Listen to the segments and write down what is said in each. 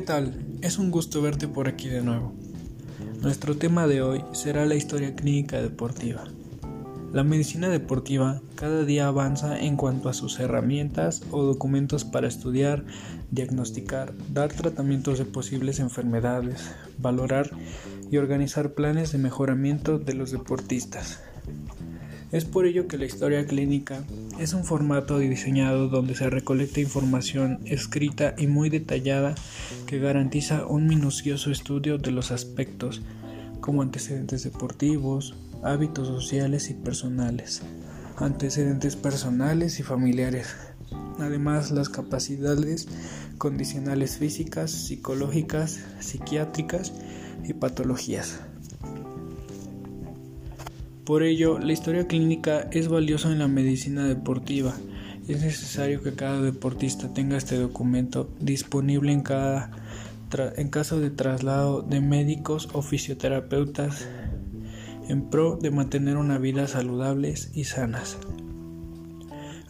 ¿qué tal? Es un gusto verte por aquí de nuevo. Nuestro tema de hoy será la historia clínica deportiva. La medicina deportiva cada día avanza en cuanto a sus herramientas o documentos para estudiar, diagnosticar, dar tratamientos de posibles enfermedades, valorar y organizar planes de mejoramiento de los deportistas. Es por ello que la historia clínica es un formato diseñado donde se recolecta información escrita y muy detallada que garantiza un minucioso estudio de los aspectos como antecedentes deportivos, hábitos sociales y personales, antecedentes personales y familiares, además las capacidades condicionales físicas, psicológicas, psiquiátricas y patologías. Por ello, la historia clínica es valiosa en la medicina deportiva. Es necesario que cada deportista tenga este documento disponible en, cada en caso de traslado de médicos o fisioterapeutas en pro de mantener una vida saludables y sanas.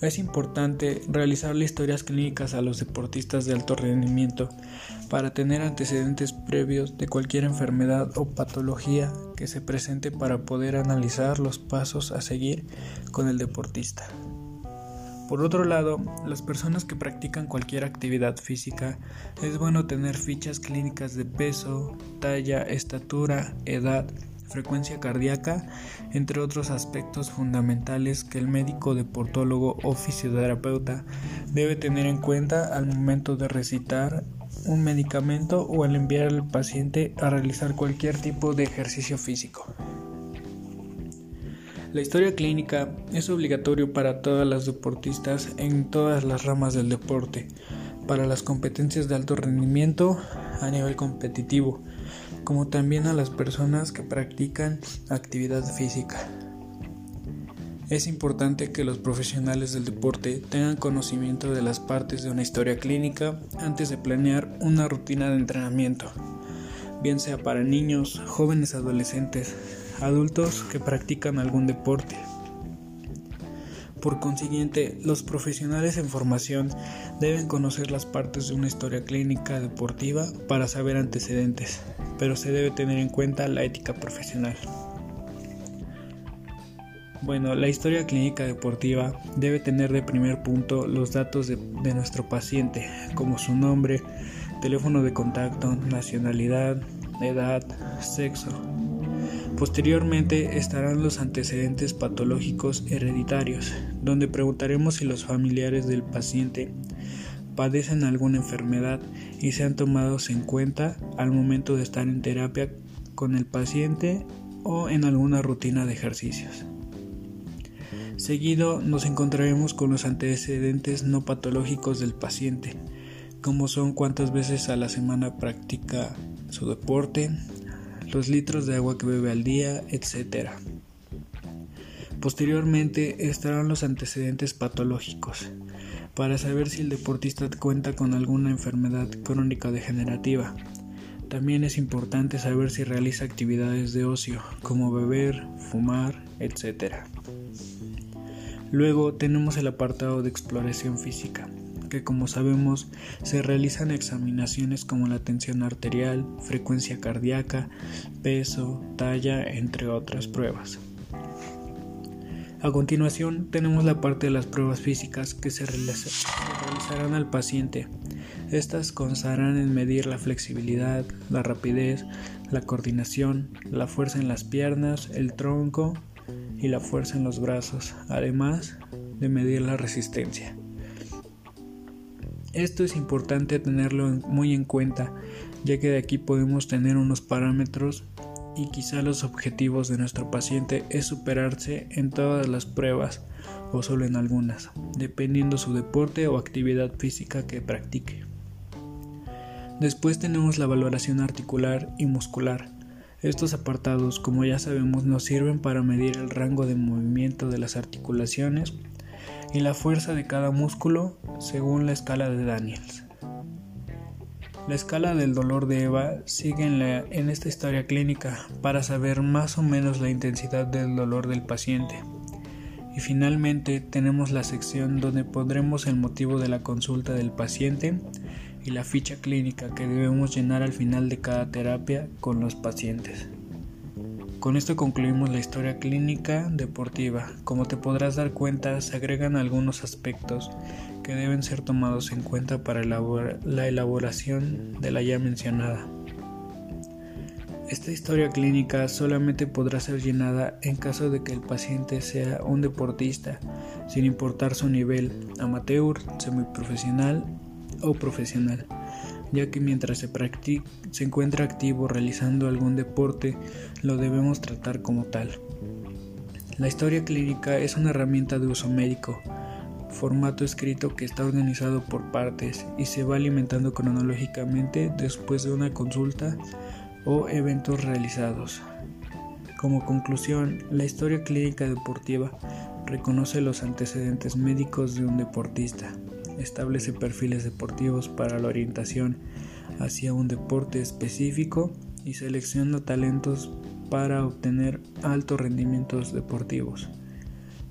Es importante realizar historias clínicas a los deportistas de alto rendimiento para tener antecedentes previos de cualquier enfermedad o patología que se presente para poder analizar los pasos a seguir con el deportista. Por otro lado, las personas que practican cualquier actividad física es bueno tener fichas clínicas de peso, talla, estatura, edad, frecuencia cardíaca, entre otros aspectos fundamentales que el médico deportólogo o fisioterapeuta debe tener en cuenta al momento de recitar un medicamento o al enviar al paciente a realizar cualquier tipo de ejercicio físico. La historia clínica es obligatorio para todas las deportistas en todas las ramas del deporte, para las competencias de alto rendimiento a nivel competitivo, como también a las personas que practican actividad física. Es importante que los profesionales del deporte tengan conocimiento de las partes de una historia clínica antes de planear una rutina de entrenamiento, bien sea para niños, jóvenes adolescentes, adultos que practican algún deporte. Por consiguiente, los profesionales en formación deben conocer las partes de una historia clínica deportiva para saber antecedentes, pero se debe tener en cuenta la ética profesional. Bueno, la historia clínica deportiva debe tener de primer punto los datos de, nuestro paciente, como su nombre, teléfono de contacto, nacionalidad, edad, sexo, Posteriormente estarán los antecedentes patológicos hereditarios, donde preguntaremos si los familiares del paciente padecen alguna enfermedad y sean tomados en cuenta al momento de estar en terapia con el paciente o en alguna rutina de ejercicios. Seguido nos encontraremos con los antecedentes no patológicos del paciente, como son cuántas veces a la semana practica su deporte, los litros de agua que bebe al día, etc. Posteriormente estarán los antecedentes patológicos, para saber si el deportista cuenta con alguna enfermedad crónica degenerativa. También es importante saber si realiza actividades de ocio, como beber, fumar, etc. Luego tenemos el apartado de exploración física que como sabemos se realizan examinaciones como la tensión arterial, frecuencia cardíaca, peso, talla, entre otras pruebas. A continuación tenemos la parte de las pruebas físicas que se, realizarán al paciente. Estas constarán en medir la flexibilidad, la rapidez, la coordinación, la fuerza en las piernas, el tronco y la fuerza en los brazos, además de medir la resistencia. Esto es importante tenerlo muy en cuenta, ya que de aquí podemos tener unos parámetros y quizá los objetivos de nuestro paciente es superarse en todas las pruebas o solo en algunas, dependiendo su deporte o actividad física que practique. Después tenemos la valoración articular y muscular. Estos apartados, como ya sabemos, nos sirven para medir el rango de movimiento de las articulaciones y la fuerza de cada músculo según la escala de Daniels. La escala del dolor de Eva sigue en, en, esta historia clínica para saber más o menos la intensidad del dolor del paciente. Y finalmente tenemos la sección donde pondremos el motivo de la consulta del paciente y la ficha clínica que debemos llenar al final de cada terapia con los pacientes. Con esto concluimos la historia clínica deportiva. Como te podrás dar cuenta, se agregan algunos aspectos que deben ser tomados en cuenta para la elaboración de la ya mencionada. Esta historia clínica solamente podrá ser llenada en caso de que el paciente sea un deportista, sin importar su nivel, amateur, semiprofesional o profesional ya que mientras se, encuentra activo realizando algún deporte, lo debemos tratar como tal. La historia clínica es una herramienta de uso médico, formato escrito que está organizado por partes y se va alimentando cronológicamente después de una consulta o eventos realizados. Como conclusión, la historia clínica deportiva reconoce los antecedentes médicos de un deportista, establece perfiles deportivos para la orientación hacia un deporte específico y selecciona talentos para obtener altos rendimientos deportivos,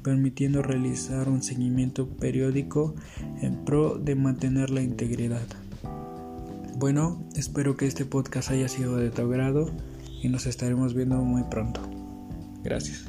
permitiendo realizar un seguimiento periódico en pro de mantener la integridad. Bueno, espero que este podcast haya sido de tu agrado y nos estaremos viendo muy pronto. Gracias.